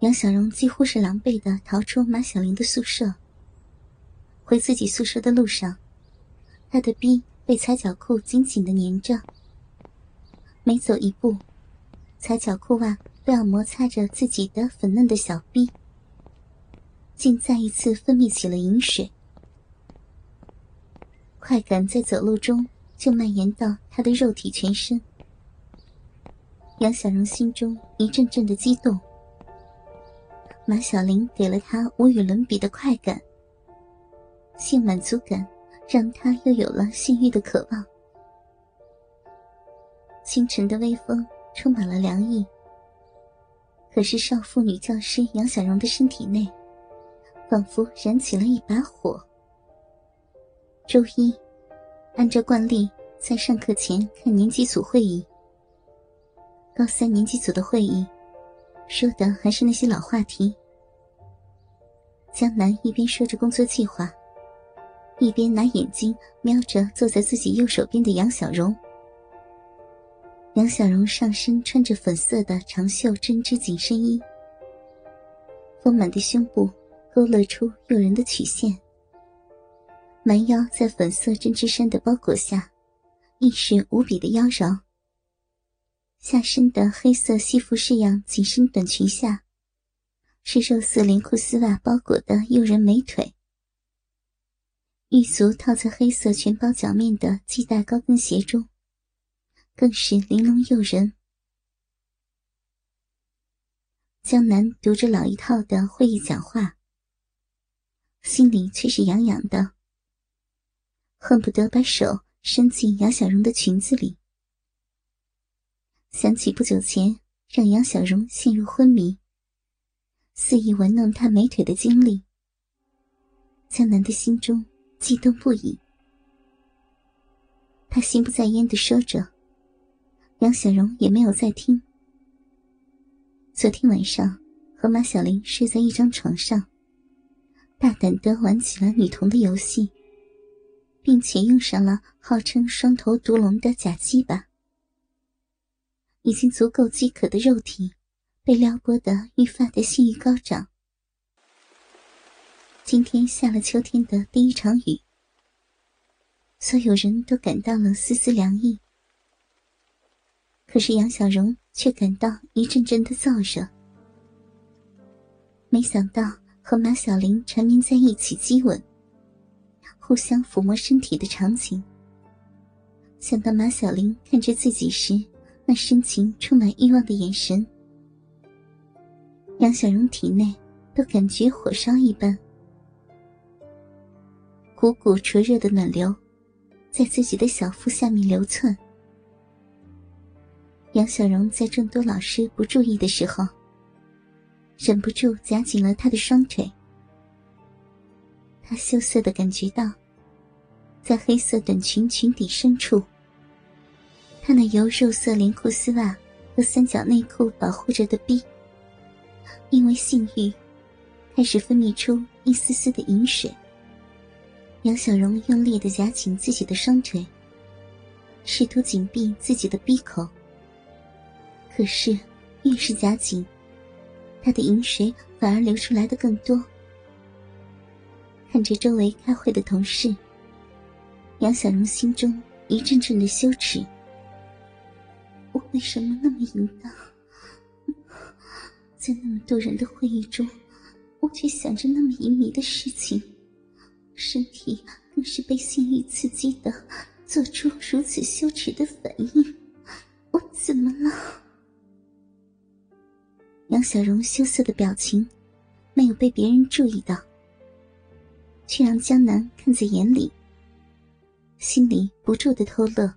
杨小荣几乎是狼狈的逃出马小玲的宿舍。回自己宿舍的路上，他的逼被踩脚裤紧紧的粘着，每走一步，踩脚裤袜都要摩擦着自己的粉嫩的小逼，竟再一次分泌起了饮水。快感在走路中就蔓延到他的肉体全身。杨小荣心中一阵阵的激动。马小玲给了他无与伦比的快感，性满足感让他又有了性欲的渴望。清晨的微风充满了凉意，可是少妇女教师杨小荣的身体内，仿佛燃起了一把火。周一，按照惯例，在上课前看年级组会议。高三年级组的会议，说的还是那些老话题。江南一边说着工作计划，一边拿眼睛瞄着坐在自己右手边的杨小荣。杨小荣上身穿着粉色的长袖针织紧身衣，丰满的胸部勾勒出诱人的曲线，蛮腰在粉色针织衫的包裹下，亦是无比的妖娆。下身的黑色西服式样紧身短裙下，是肉色连裤丝袜包裹的诱人美腿。玉足套在黑色全包脚面的系带高跟鞋中，更是玲珑诱人。江南读着老一套的会议讲话，心里却是痒痒的，恨不得把手伸进杨小荣的裙子里。想起不久前让杨小荣陷入昏迷、肆意玩弄他美腿的经历，江南的心中激动不已。他心不在焉的说着，杨小荣也没有在听。昨天晚上和马小玲睡在一张床上，大胆的玩起了女童的游戏，并且用上了号称双头毒龙的假鸡巴。已经足够饥渴的肉体，被撩拨得愈发的性欲高涨。今天下了秋天的第一场雨，所有人都感到了丝丝凉意。可是杨小荣却感到一阵阵的燥热。没想到和马小玲缠绵在一起激吻，互相抚摸身体的场景，想到马小玲看着自己时。那深情、充满欲望的眼神，杨小荣体内都感觉火烧一般，股股灼热的暖流在自己的小腹下面流窜。杨小荣在众多老师不注意的时候，忍不住夹紧了他的双腿。他羞涩的感觉到，在黑色短裙裙底深处。他那由肉色连裤丝袜和三角内裤保护着的臂，因为性欲，开始分泌出一丝丝的饮水。杨小荣用力的夹紧自己的双腿，试图紧闭自己的闭口。可是，越是夹紧，他的饮水反而流出来的更多。看着周围开会的同事，杨小荣心中一阵阵的羞耻。我为什么那么淫荡？在那么多人的会议中，我却想着那么淫靡的事情，身体更是被性欲刺激的，做出如此羞耻的反应。我怎么了？杨小荣羞涩的表情，没有被别人注意到，却让江南看在眼里，心里不住的偷乐。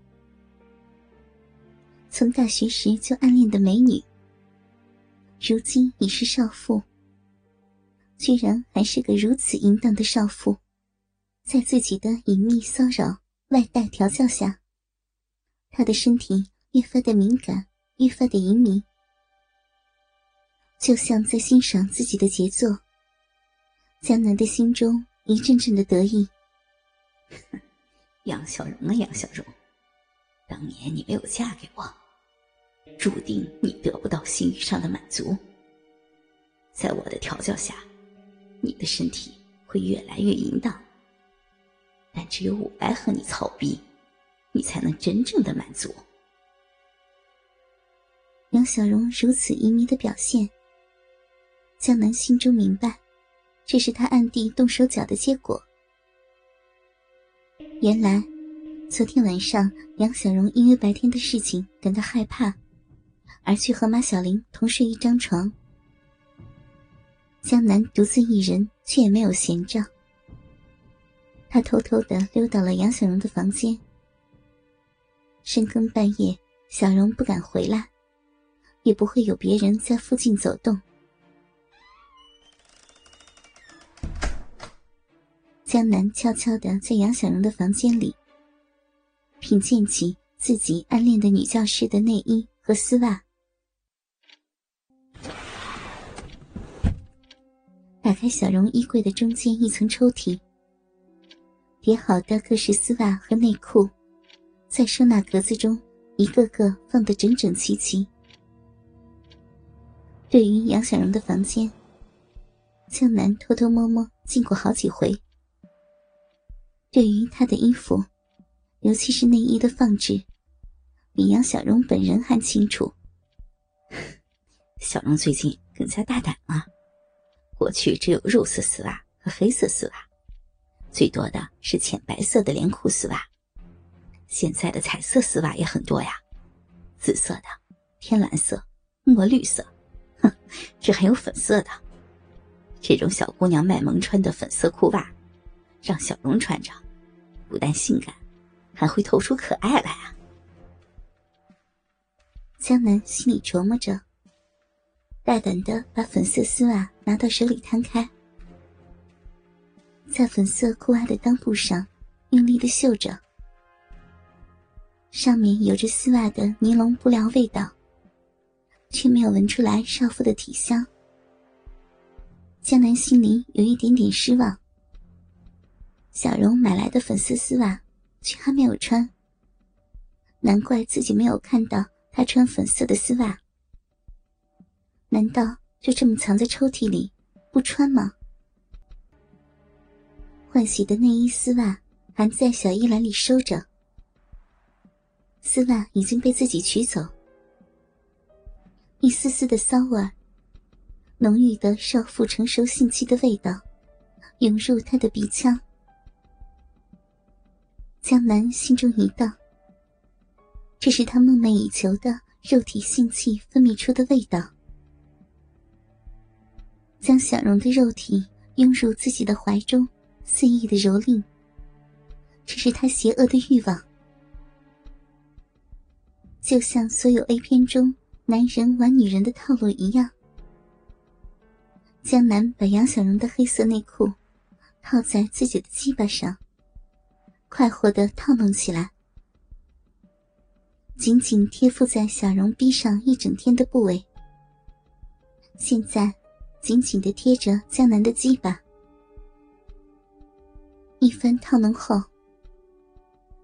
从大学时就暗恋的美女，如今已是少妇，居然还是个如此淫荡的少妇，在自己的隐秘骚扰、外带调教下，她的身体越发的敏感，越发的淫靡，就像在欣赏自己的杰作。江南的心中一阵阵的得意。杨小荣啊，杨小荣，当年你没有嫁给我。注定你得不到性欲上的满足。在我的调教下，你的身体会越来越淫荡。但只有我来和你操逼，你才能真正的满足。杨小荣如此淫靡的表现，江南心中明白，这是他暗地动手脚的结果。原来，昨天晚上杨小荣因为白天的事情感到害怕，而去和马小玲同睡一张床。江南独自一人，却也没有闲着。他偷偷的溜到了杨小荣的房间。深更半夜，小荣不敢回来，也不会有别人在附近走动。江南悄悄的在杨小荣的房间里，品鉴起自己暗恋的女教师的内衣和丝袜，打开小荣衣柜的中间一层抽屉。叠好的各式丝袜和内裤，在收纳格子中一个个放得整整齐齐。对于杨小荣的房间，向南偷偷摸摸进过好几回。对于他的衣服，尤其是内衣的放置，比杨小荣本人还清楚。小荣最近更加大胆了，过去只有肉色丝袜和黑色丝袜。最多的是浅白色的连裤丝袜，现在的彩色丝袜也很多呀，紫色的、天蓝色、墨绿色，哼，这还有粉色的。这种小姑娘卖萌穿的粉色裤袜，让小荣穿着，不但性感，还会透出可爱来啊！江南心里琢磨着，大胆的把粉色丝袜拿到手里摊开。在粉色裤袜的裆部上用力的绣着，上面有着丝袜的尼龙布料味道，却没有闻出来少妇的体香。江南心里有一点点失望。小荣买来的粉色丝袜却还没有穿，难怪自己没有看到她穿粉色的丝袜。难道就这么藏在抽屉里不穿吗？换洗的内衣丝袜还在小衣篮里收着，丝袜已经被自己取走，一丝丝的骚味，浓郁的少妇成熟性器的味道，涌入他的鼻腔。江南心中一荡，这是他梦寐以求的肉体性器分泌出的味道。将小荣的肉体拥入自己的怀中。肆意的蹂躏，这是他邪恶的欲望，就像所有 A 片中男人玩女人的套路一样。江南把杨小荣的黑色内裤套在自己的鸡巴上，快活的套弄起来，紧紧贴附在小荣逼上一整天的部位，现在紧紧的贴着江南的鸡巴。一番套弄后，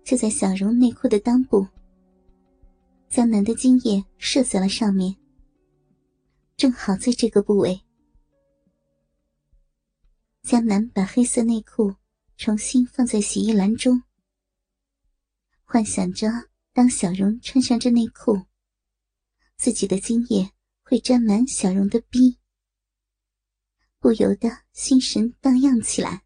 就在小荣内裤的裆部，江南的精液射在了上面。正好在这个部位，江南把黑色内裤重新放在洗衣篮中，幻想着当小荣穿上这内裤，自己的精液会沾满小荣的逼，不由得心神荡漾起来。